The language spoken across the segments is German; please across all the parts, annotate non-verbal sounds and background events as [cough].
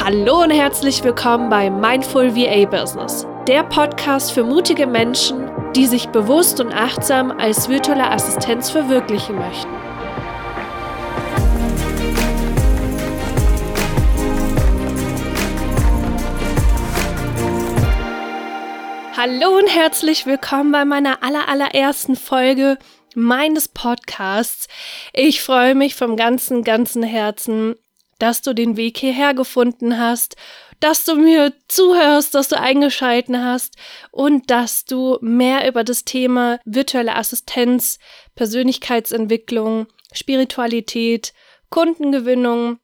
Hallo und herzlich willkommen bei Mindful VA Business, der Podcast für mutige Menschen, die sich bewusst und achtsam als virtuelle Assistenz verwirklichen möchten. Hallo und herzlich willkommen bei meiner allerallerersten Folge meines Podcasts. Ich freue mich vom ganzen, ganzen Herzen, dass du den Weg hierher gefunden hast, dass du mir zuhörst, dass du eingeschalten hast und dass du mehr über das Thema virtuelle Assistenz, Persönlichkeitsentwicklung, Spiritualität, Kundengewinnung,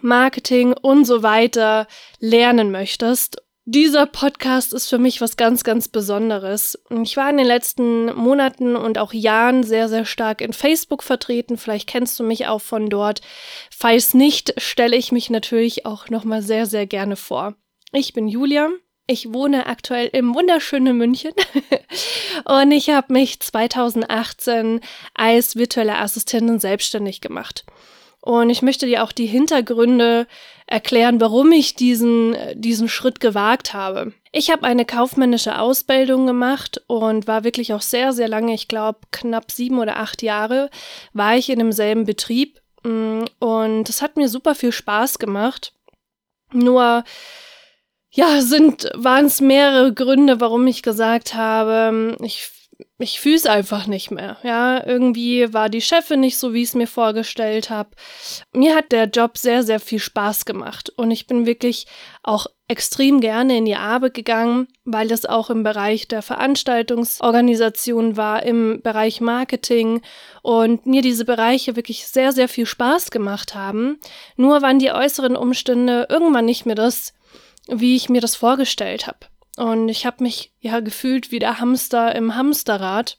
Marketing und so weiter lernen möchtest dieser Podcast ist für mich was ganz, ganz Besonderes. Ich war in den letzten Monaten und auch Jahren sehr, sehr stark in Facebook vertreten. Vielleicht kennst du mich auch von dort. Falls nicht, stelle ich mich natürlich auch nochmal sehr, sehr gerne vor. Ich bin Julia. Ich wohne aktuell im wunderschönen München [laughs] und ich habe mich 2018 als virtuelle Assistentin selbstständig gemacht. Und ich möchte dir auch die Hintergründe erklären, warum ich diesen, diesen Schritt gewagt habe. Ich habe eine kaufmännische Ausbildung gemacht und war wirklich auch sehr, sehr lange, ich glaube knapp sieben oder acht Jahre, war ich in demselben Betrieb. Mm, und es hat mir super viel Spaß gemacht. Nur ja, sind, waren es mehrere Gründe, warum ich gesagt habe, ich ich fühle es einfach nicht mehr. Ja, irgendwie war die Chefin nicht so, wie ich es mir vorgestellt habe. Mir hat der Job sehr, sehr viel Spaß gemacht und ich bin wirklich auch extrem gerne in die Arbeit gegangen, weil es auch im Bereich der Veranstaltungsorganisation war, im Bereich Marketing und mir diese Bereiche wirklich sehr, sehr viel Spaß gemacht haben. Nur waren die äußeren Umstände irgendwann nicht mehr das, wie ich mir das vorgestellt habe. Und ich habe mich ja gefühlt wie der Hamster im Hamsterrad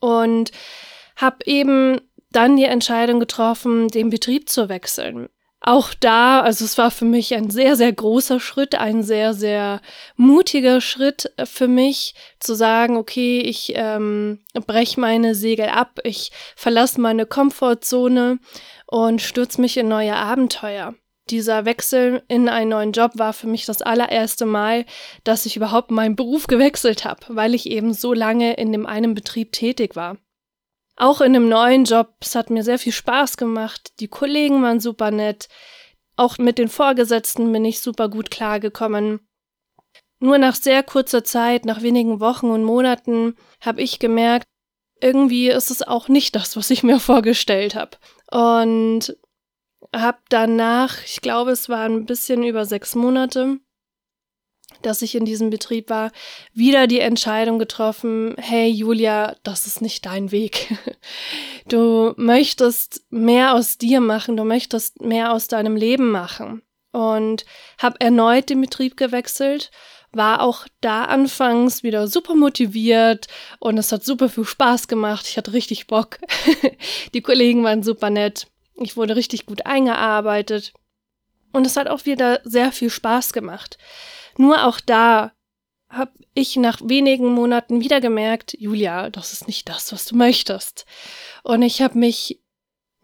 und habe eben dann die Entscheidung getroffen, den Betrieb zu wechseln. Auch da, also es war für mich ein sehr, sehr großer Schritt, ein sehr, sehr mutiger Schritt für mich, zu sagen, okay, ich ähm, breche meine Segel ab, ich verlasse meine Komfortzone und stürze mich in neue Abenteuer dieser Wechsel in einen neuen Job war für mich das allererste Mal, dass ich überhaupt meinen Beruf gewechselt habe, weil ich eben so lange in dem einen Betrieb tätig war. Auch in dem neuen Job, es hat mir sehr viel Spaß gemacht, die Kollegen waren super nett, auch mit den Vorgesetzten bin ich super gut klargekommen. Nur nach sehr kurzer Zeit, nach wenigen Wochen und Monaten, habe ich gemerkt, irgendwie ist es auch nicht das, was ich mir vorgestellt habe. Und habe danach, ich glaube, es waren ein bisschen über sechs Monate, dass ich in diesem Betrieb war, wieder die Entscheidung getroffen, hey Julia, das ist nicht dein Weg. [laughs] Du möchtest mehr aus dir machen, du möchtest mehr aus deinem Leben machen. Und habe erneut den Betrieb gewechselt, war auch da anfangs wieder super motiviert und es hat super viel Spaß gemacht. Ich hatte richtig Bock. [laughs] die Kollegen waren super nett. Ich wurde richtig gut eingearbeitet. Und es hat auch wieder sehr viel Spaß gemacht. Nur auch da habe ich nach wenigen Monaten wieder gemerkt, Julia, das ist nicht das, was du möchtest. Und ich habe mich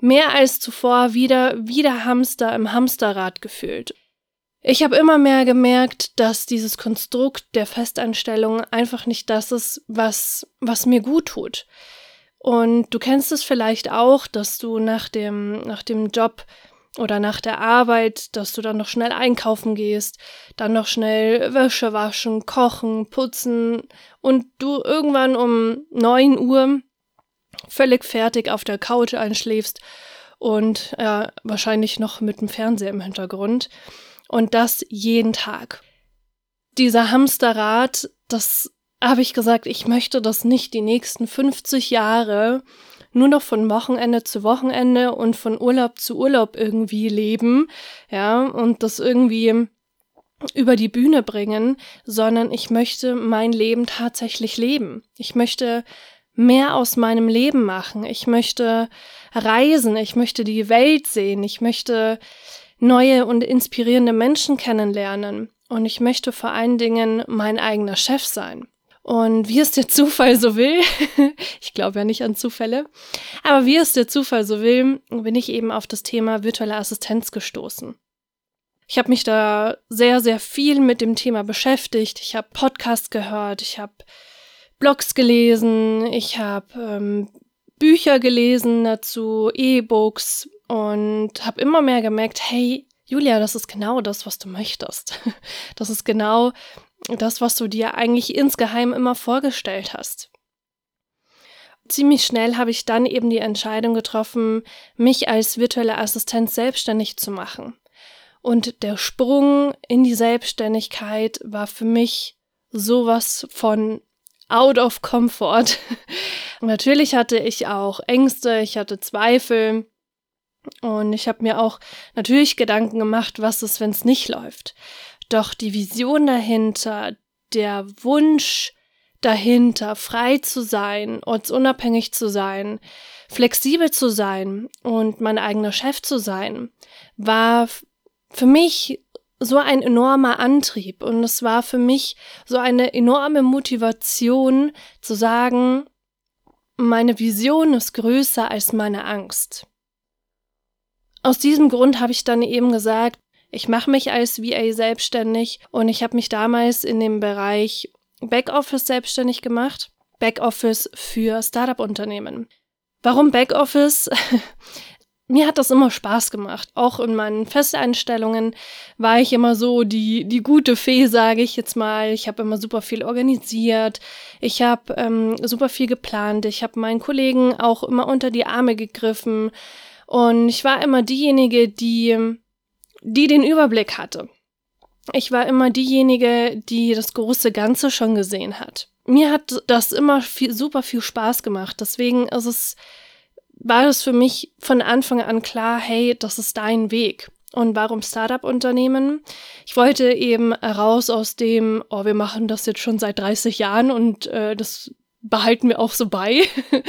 mehr als zuvor wieder wie der Hamster im Hamsterrad gefühlt. Ich habe immer mehr gemerkt, dass dieses Konstrukt der Festanstellung einfach nicht das ist, was, was mir gut tut. Und du kennst es vielleicht auch, dass du nach dem, nach dem Job oder nach der Arbeit, dass du dann noch schnell einkaufen gehst, dann noch schnell Wäsche waschen, kochen, putzen und du irgendwann um neun Uhr völlig fertig auf der Couch einschläfst und äh, wahrscheinlich noch mit dem Fernseher im Hintergrund. Und das jeden Tag. Dieser Hamsterrad, das habe ich gesagt, ich möchte das nicht die nächsten 50 Jahre nur noch von Wochenende zu Wochenende und von Urlaub zu Urlaub irgendwie leben, ja, und das irgendwie über die Bühne bringen, sondern ich möchte mein Leben tatsächlich leben. Ich möchte mehr aus meinem Leben machen. Ich möchte reisen. Ich möchte die Welt sehen. Ich möchte neue und inspirierende Menschen kennenlernen. Und ich möchte vor allen Dingen mein eigener Chef sein. Und wie es der Zufall so will, [laughs] ich glaube ja nicht an Zufälle, aber wie es der Zufall so will, bin ich eben auf das Thema virtuelle Assistenz gestoßen. Ich habe mich da sehr, sehr viel mit dem Thema beschäftigt. Ich habe Podcasts gehört, ich habe Blogs gelesen, ich habe ähm, Bücher gelesen dazu, E-Books und habe immer mehr gemerkt, hey, Julia, das ist genau das, was du möchtest. [laughs] Das ist genau das, was du dir eigentlich insgeheim immer vorgestellt hast. Ziemlich schnell habe ich dann eben die Entscheidung getroffen, mich als virtuelle Assistent selbstständig zu machen. Und der Sprung in die Selbstständigkeit war für mich sowas von out of comfort. [laughs] Natürlich hatte ich auch Ängste, ich hatte Zweifel und ich habe mir auch natürlich Gedanken gemacht, was ist, wenn es nicht läuft. Doch die Vision dahinter, der Wunsch dahinter, frei zu sein, ortsunabhängig zu sein, flexibel zu sein und mein eigener Chef zu sein, war für mich so ein enormer Antrieb und es war für mich so eine enorme Motivation zu sagen, meine Vision ist größer als meine Angst. Aus diesem Grund habe ich dann eben gesagt, ich mache mich als VA selbstständig und ich habe mich damals in dem Bereich Backoffice selbstständig gemacht. Backoffice für Startup-Unternehmen. Warum Backoffice? [laughs] Mir hat das immer Spaß gemacht. Auch in meinen Festeinstellungen war ich immer so die, die gute Fee, sage ich jetzt mal. Ich habe immer super viel organisiert. Ich habe ähm, super viel geplant. Ich habe meinen Kollegen auch immer unter die Arme gegriffen. Und ich war immer diejenige, die die den Überblick hatte. Ich war immer diejenige, die das große Ganze schon gesehen hat. Mir hat das immer viel, super viel Spaß gemacht. Deswegen ist es, war es für mich von Anfang an klar, hey, das ist dein Weg. Und warum Startup-Unternehmen? Ich wollte eben raus aus dem, oh, wir machen das jetzt schon seit 30 Jahren und äh, das behalten wir auch so bei. [laughs]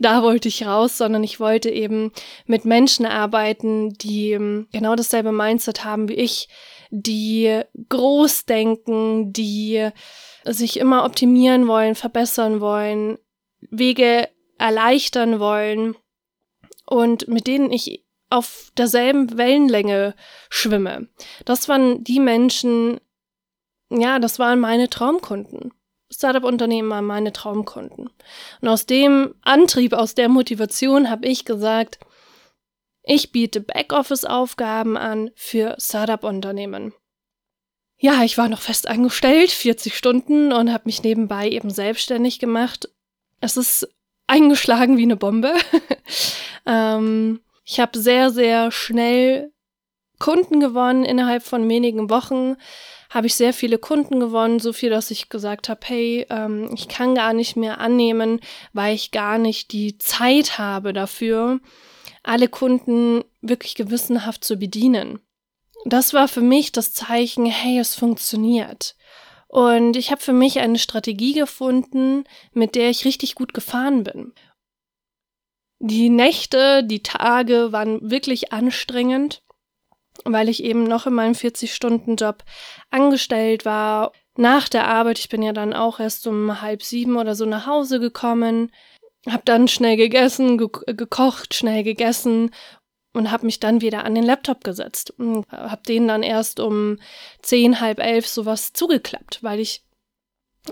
da wollte ich raus, sondern ich wollte eben mit Menschen arbeiten, die ähm, genau dasselbe Mindset haben wie ich, die groß denken, die sich immer optimieren wollen, verbessern wollen, Wege erleichtern wollen und mit denen ich auf derselben Wellenlänge schwimme. Das waren die Menschen, ja, das waren meine Traumkunden. Startup-Unternehmen waren meine Traumkunden. Und aus dem Antrieb, aus der Motivation habe ich gesagt, ich biete Backoffice-Aufgaben an für Startup-Unternehmen. Ja, ich war noch fest angestellt, 40 Stunden und habe mich nebenbei eben selbstständig gemacht. Es ist eingeschlagen wie eine Bombe. [laughs] ähm, ich habe sehr, sehr schnell Kunden gewonnen innerhalb von wenigen Wochen habe ich sehr viele Kunden gewonnen, so viel, dass ich gesagt habe, hey, ähm, ich kann gar nicht mehr annehmen, weil ich gar nicht die Zeit habe dafür, alle Kunden wirklich gewissenhaft zu bedienen. Das war für mich das Zeichen, hey, es funktioniert. Und ich habe für mich eine Strategie gefunden, mit der ich richtig gut gefahren bin. Die Nächte, die Tage waren wirklich anstrengend weil ich eben noch in meinem 40-Stunden-Job angestellt war. Nach der Arbeit, ich bin ja dann auch erst um halb sieben oder so nach Hause gekommen, hab dann schnell gegessen, ge gekocht, schnell gegessen und hab mich dann wieder an den Laptop gesetzt und hab den dann erst um zehn, halb elf sowas zugeklappt, weil ich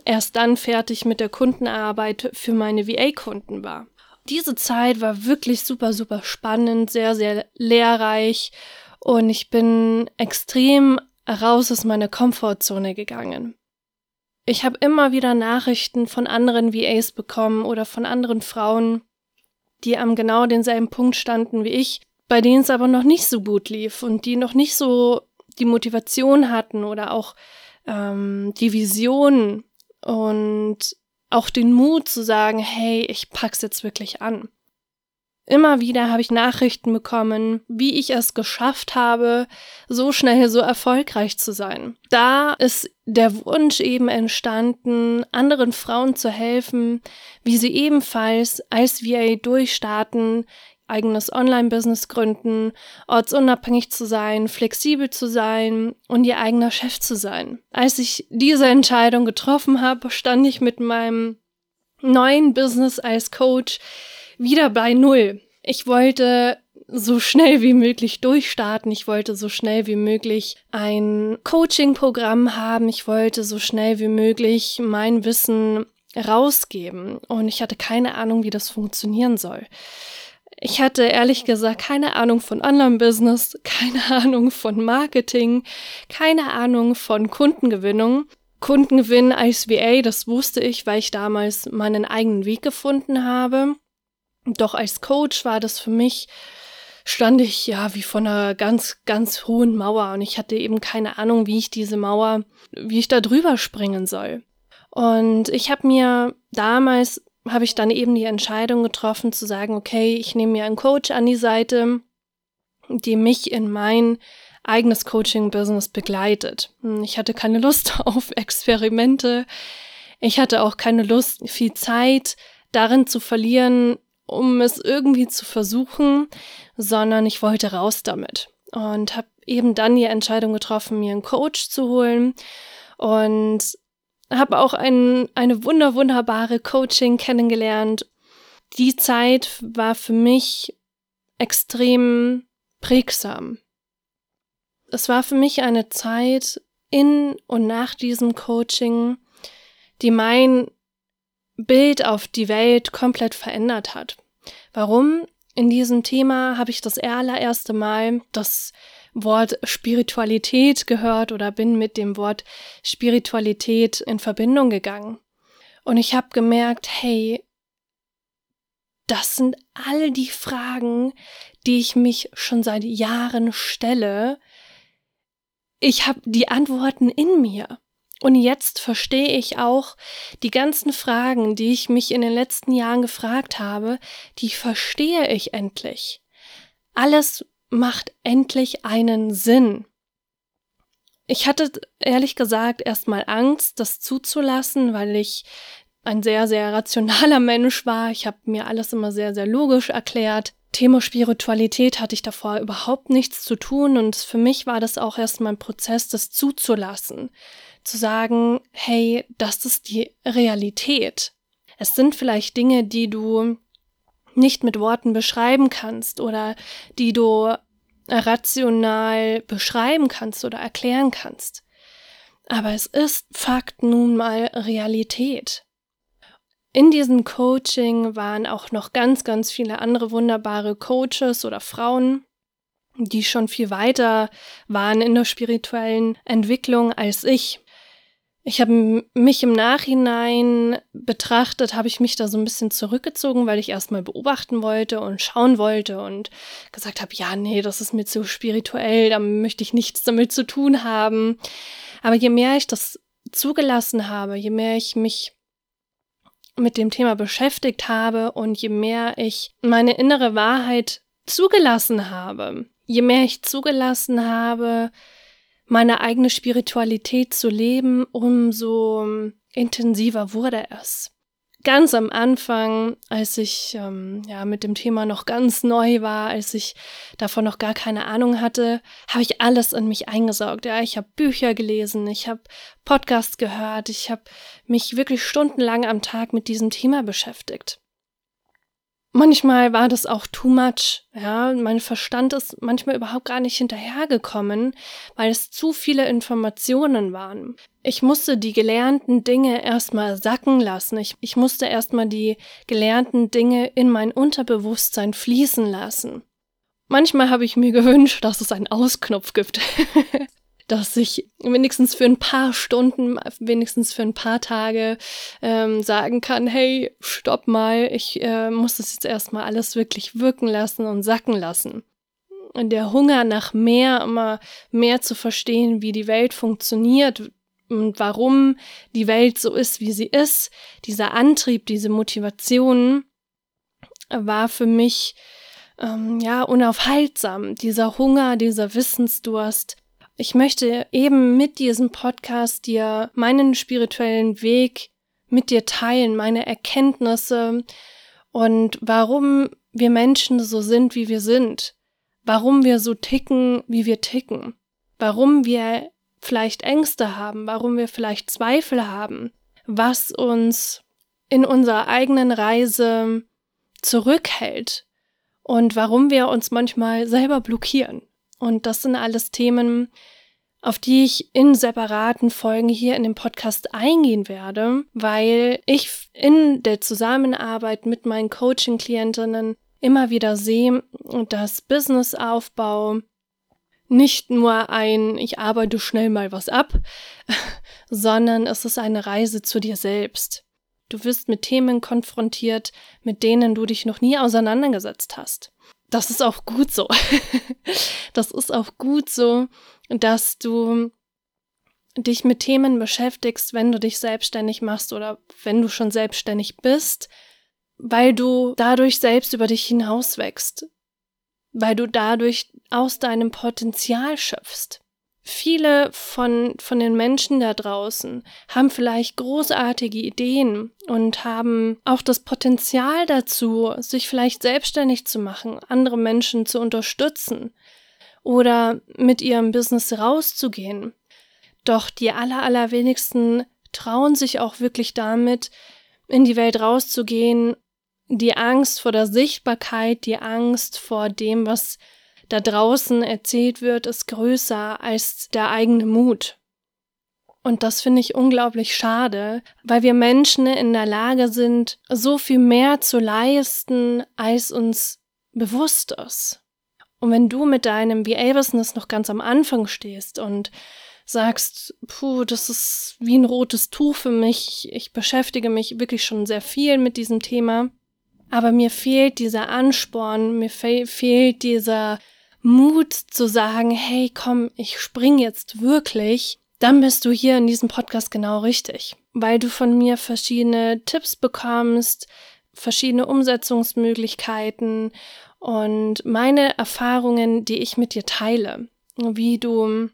erst dann fertig mit der Kundenarbeit für meine VA-Kunden war. Diese Zeit war wirklich super, super spannend, sehr, sehr lehrreich und ich bin extrem raus aus meiner Komfortzone gegangen. Ich habe immer wieder Nachrichten von anderen VAs bekommen oder von anderen Frauen, die am genau denselben Punkt standen wie ich, bei denen es aber noch nicht so gut lief und die noch nicht so die Motivation hatten oder auch ähm, die Vision und auch den Mut zu sagen, hey, ich pack's jetzt wirklich an. Immer wieder habe ich Nachrichten bekommen, wie ich es geschafft habe, so schnell so erfolgreich zu sein. Da ist der Wunsch eben entstanden, anderen Frauen zu helfen, wie sie ebenfalls als VA durchstarten, eigenes Online-Business gründen, ortsunabhängig zu sein, flexibel zu sein und ihr eigener Chef zu sein. Als ich diese Entscheidung getroffen habe, stand ich mit meinem neuen Business als Coach wieder bei Null. Ich wollte so schnell wie möglich durchstarten. Ich wollte so schnell wie möglich ein Coaching-Programm haben. Ich wollte so schnell wie möglich mein Wissen rausgeben. Und ich hatte keine Ahnung, wie das funktionieren soll. Ich hatte ehrlich gesagt keine Ahnung von Online-Business, keine [laughs] Ahnung von Marketing, keine Ahnung von Kundengewinnung. Kundengewinn als VA, das wusste ich, weil ich damals meinen eigenen Weg gefunden habe. Doch als Coach war das für mich, stand ich ja wie von einer ganz, ganz hohen Mauer und ich hatte eben keine Ahnung, wie ich diese Mauer, wie ich da drüber springen soll. Und ich habe mir damals, habe ich dann eben die Entscheidung getroffen zu sagen, okay, ich nehme mir einen Coach an die Seite, die mich in mein eigenes Coaching-Business begleitet. Ich hatte keine Lust [laughs] auf Experimente. Ich hatte auch keine Lust, viel Zeit darin zu verlieren, um es irgendwie zu versuchen, sondern ich wollte raus damit und habe eben dann die Entscheidung getroffen, mir einen Coach zu holen und habe auch ein, eine wunder wunderbare Coaching kennengelernt. Die Zeit war für mich extrem prägsam. Es war für mich eine Zeit in und nach diesem Coaching, die mein Bild auf die Welt komplett verändert hat. Warum? In diesem Thema habe ich das allererste Mal das Wort Spiritualität gehört oder bin mit dem Wort Spiritualität in Verbindung gegangen. Und ich habe gemerkt, hey, das sind all die Fragen, die ich mich schon seit Jahren stelle. Ich habe die Antworten in mir. Und jetzt verstehe ich auch die ganzen Fragen, die ich mich in den letzten Jahren gefragt habe, die verstehe ich endlich. Alles macht endlich einen Sinn. Ich hatte ehrlich gesagt erstmal Angst, das zuzulassen, weil ich ein sehr, sehr rationaler [laughs] Mensch war. Ich habe mir alles immer sehr, sehr logisch erklärt. Thema Spiritualität hatte ich davor überhaupt nichts zu tun und für mich war das auch erstmal ein Prozess, das zuzulassen zu sagen, hey, das ist die Realität. Es sind vielleicht Dinge, die du nicht mit Worten beschreiben kannst oder die du rational beschreiben kannst oder erklären kannst. Aber es ist Fakt nun mal Realität. In diesem Coaching waren auch noch ganz, ganz viele andere wunderbare Coaches oder Frauen, die schon viel weiter waren in der spirituellen Entwicklung als ich. Ich habe mich im Nachhinein betrachtet, habe ich mich da so ein bisschen zurückgezogen, weil ich erstmal beobachten wollte und schauen wollte und gesagt habe, ja, nee, das ist mir zu spirituell, da möchte ich nichts damit zu tun haben. Aber je mehr ich das zugelassen habe, je mehr ich mich mit dem Thema beschäftigt habe und je mehr ich meine innere Wahrheit zugelassen habe, je mehr ich zugelassen habe, meine eigene Spiritualität zu leben, umso intensiver wurde es. Ganz am Anfang, als ich ähm, ja mit dem Thema noch ganz neu war, als ich davon noch gar keine Ahnung hatte, habe ich alles in mich eingesaugt. Ja, ich habe Bücher gelesen, ich habe Podcasts gehört, ich habe mich wirklich stundenlang am Tag mit diesem Thema beschäftigt. Manchmal war das auch too much. Ja, mein Verstand ist manchmal überhaupt gar nicht hinterhergekommen, weil es zu viele Informationen waren. Ich musste die gelernten Dinge erstmal sacken lassen. Ich, ich musste erstmal die gelernten Dinge in mein Unterbewusstsein fließen lassen. Manchmal habe ich mir gewünscht, dass es einen Ausknopf gibt. [laughs] dass ich wenigstens für ein paar Stunden, wenigstens für ein paar Tage ähm, sagen kann, hey, stopp mal, ich äh, muss das jetzt erstmal alles wirklich wirken lassen und sacken lassen. Und der Hunger nach mehr, immer mehr zu verstehen, wie die Welt funktioniert und warum die Welt so ist, wie sie ist, dieser Antrieb, diese Motivation war für mich ähm, ja unaufhaltsam. Dieser Hunger, dieser Wissensdurst, ich möchte eben mit diesem Podcast dir meinen spirituellen Weg mit dir teilen, meine Erkenntnisse und warum wir Menschen so sind, wie wir sind, warum wir so ticken, wie wir ticken, warum wir vielleicht Ängste haben, warum wir vielleicht Zweifel haben, was uns in unserer eigenen Reise zurückhält und warum wir uns manchmal selber blockieren. Und das sind alles Themen, auf die ich in separaten Folgen hier in dem Podcast eingehen werde, weil ich in der Zusammenarbeit mit meinen Coaching-Klientinnen immer wieder sehe, dass Businessaufbau nicht nur ein ich arbeite schnell mal was ab, [laughs] sondern es ist eine Reise zu dir selbst. Du wirst mit Themen konfrontiert, mit denen du dich noch nie auseinandergesetzt hast. Das ist auch gut so. [laughs] das ist auch gut so, dass du dich mit Themen beschäftigst, wenn du dich selbstständig machst oder wenn du schon selbstständig bist, weil du dadurch selbst über dich hinauswächst, weil du dadurch aus deinem Potenzial schöpfst. Viele von, von den Menschen da draußen haben vielleicht großartige Ideen und haben auch das Potenzial dazu, sich vielleicht selbstständig zu machen, andere Menschen zu unterstützen oder mit ihrem Business rauszugehen. Doch die aller, allerwenigsten trauen sich auch wirklich damit, in die Welt rauszugehen. Die Angst vor der Sichtbarkeit, die Angst vor dem, was da draußen erzählt wird, ist größer als der eigene Mut. Und das finde ich unglaublich schade, weil wir Menschen in der Lage sind, so viel mehr zu leisten, als uns bewusst ist. Und wenn du mit deinem VA-Business noch ganz am Anfang stehst und sagst, puh, das ist wie ein rotes Tuch für mich, ich beschäftige mich wirklich schon sehr viel mit diesem Thema, aber mir fehlt dieser Ansporn, mir fe fehlt dieser Mut zu sagen, hey, komm, ich spring jetzt wirklich, dann bist du hier in diesem Podcast genau richtig, weil du von mir verschiedene Tipps bekommst, verschiedene Umsetzungsmöglichkeiten und meine Erfahrungen, die ich mit dir teile, wie du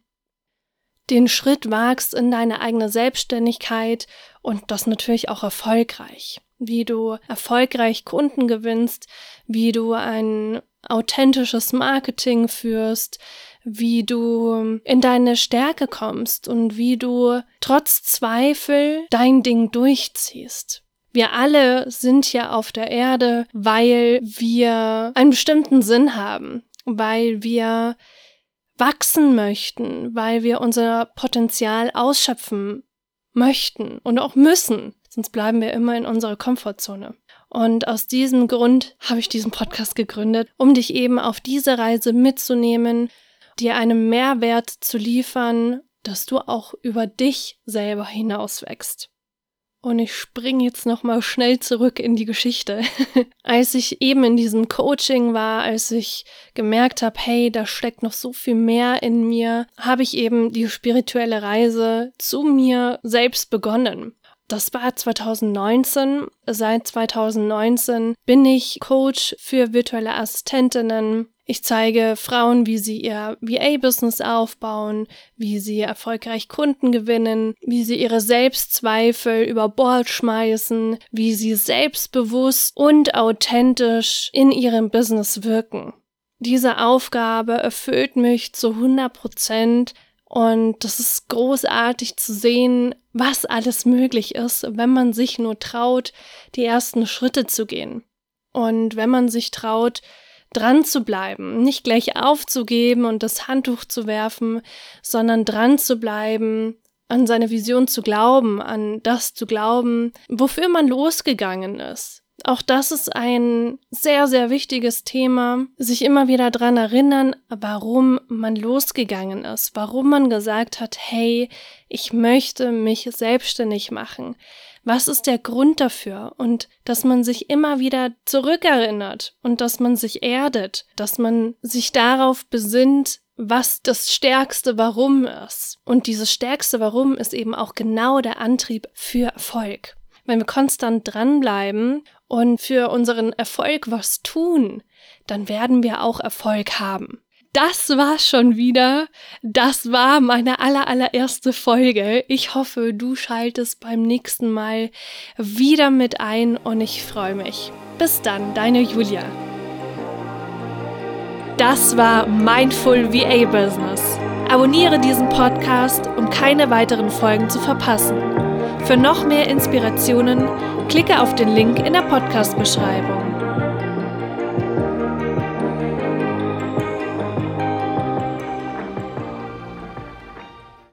den Schritt wagst in deine eigene Selbstständigkeit und das natürlich auch erfolgreich, wie du erfolgreich Kunden gewinnst, wie du ein authentisches Marketing führst, wie du in deine Stärke kommst und wie du trotz Zweifel dein Ding durchziehst. Wir alle sind ja auf der Erde, weil wir einen bestimmten Sinn haben, weil wir wachsen möchten, weil wir unser Potenzial ausschöpfen möchten und auch müssen, sonst bleiben wir immer in unserer Komfortzone. Und aus diesem Grund habe ich diesen Podcast gegründet, um dich eben auf diese Reise mitzunehmen, dir einen Mehrwert zu liefern, dass du auch über dich selber hinauswächst. Und ich springe jetzt nochmal schnell zurück in die Geschichte. [laughs] als ich eben in diesem Coaching war, als ich gemerkt habe, hey, da steckt noch so viel mehr in mir, habe ich eben die spirituelle Reise zu mir selbst begonnen. Das war 2019. Seit 2019 bin ich Coach für virtuelle Assistentinnen, ich zeige Frauen, wie sie ihr VA-Business aufbauen, wie sie erfolgreich Kunden gewinnen, wie sie ihre Selbstzweifel über Bord schmeißen, wie sie selbstbewusst und authentisch in ihrem Business wirken. Diese Aufgabe erfüllt mich zu 100 Prozent und das ist großartig zu sehen, was alles möglich ist, wenn man sich nur traut, die ersten Schritte zu gehen. Und wenn man sich traut, dran zu bleiben, nicht gleich aufzugeben und das Handtuch zu werfen, sondern dran zu bleiben, an seine Vision zu glauben, an das zu glauben, wofür man losgegangen ist. Auch das ist ein sehr, sehr wichtiges Thema, sich immer wieder dran erinnern, warum man losgegangen ist, warum man gesagt hat, hey, ich möchte mich selbstständig machen. Was ist der Grund dafür? Und dass man sich immer wieder zurückerinnert und dass man sich erdet, dass man sich darauf besinnt, was das stärkste Warum ist. Und dieses stärkste Warum ist eben auch genau der Antrieb für Erfolg. Wenn wir konstant dranbleiben und für unseren Erfolg was tun, dann werden wir auch Erfolg haben das war schon wieder. Das war meine aller, allererste Folge. Ich hoffe, du schaltest beim nächsten Mal wieder mit ein und ich freue mich. Bis dann, deine Julia. Das war Mindful VA Business. Abonniere diesen Podcast, um keine weiteren Folgen zu verpassen. Für noch mehr Inspirationen klicke auf den Link in der Podcast-Beschreibung.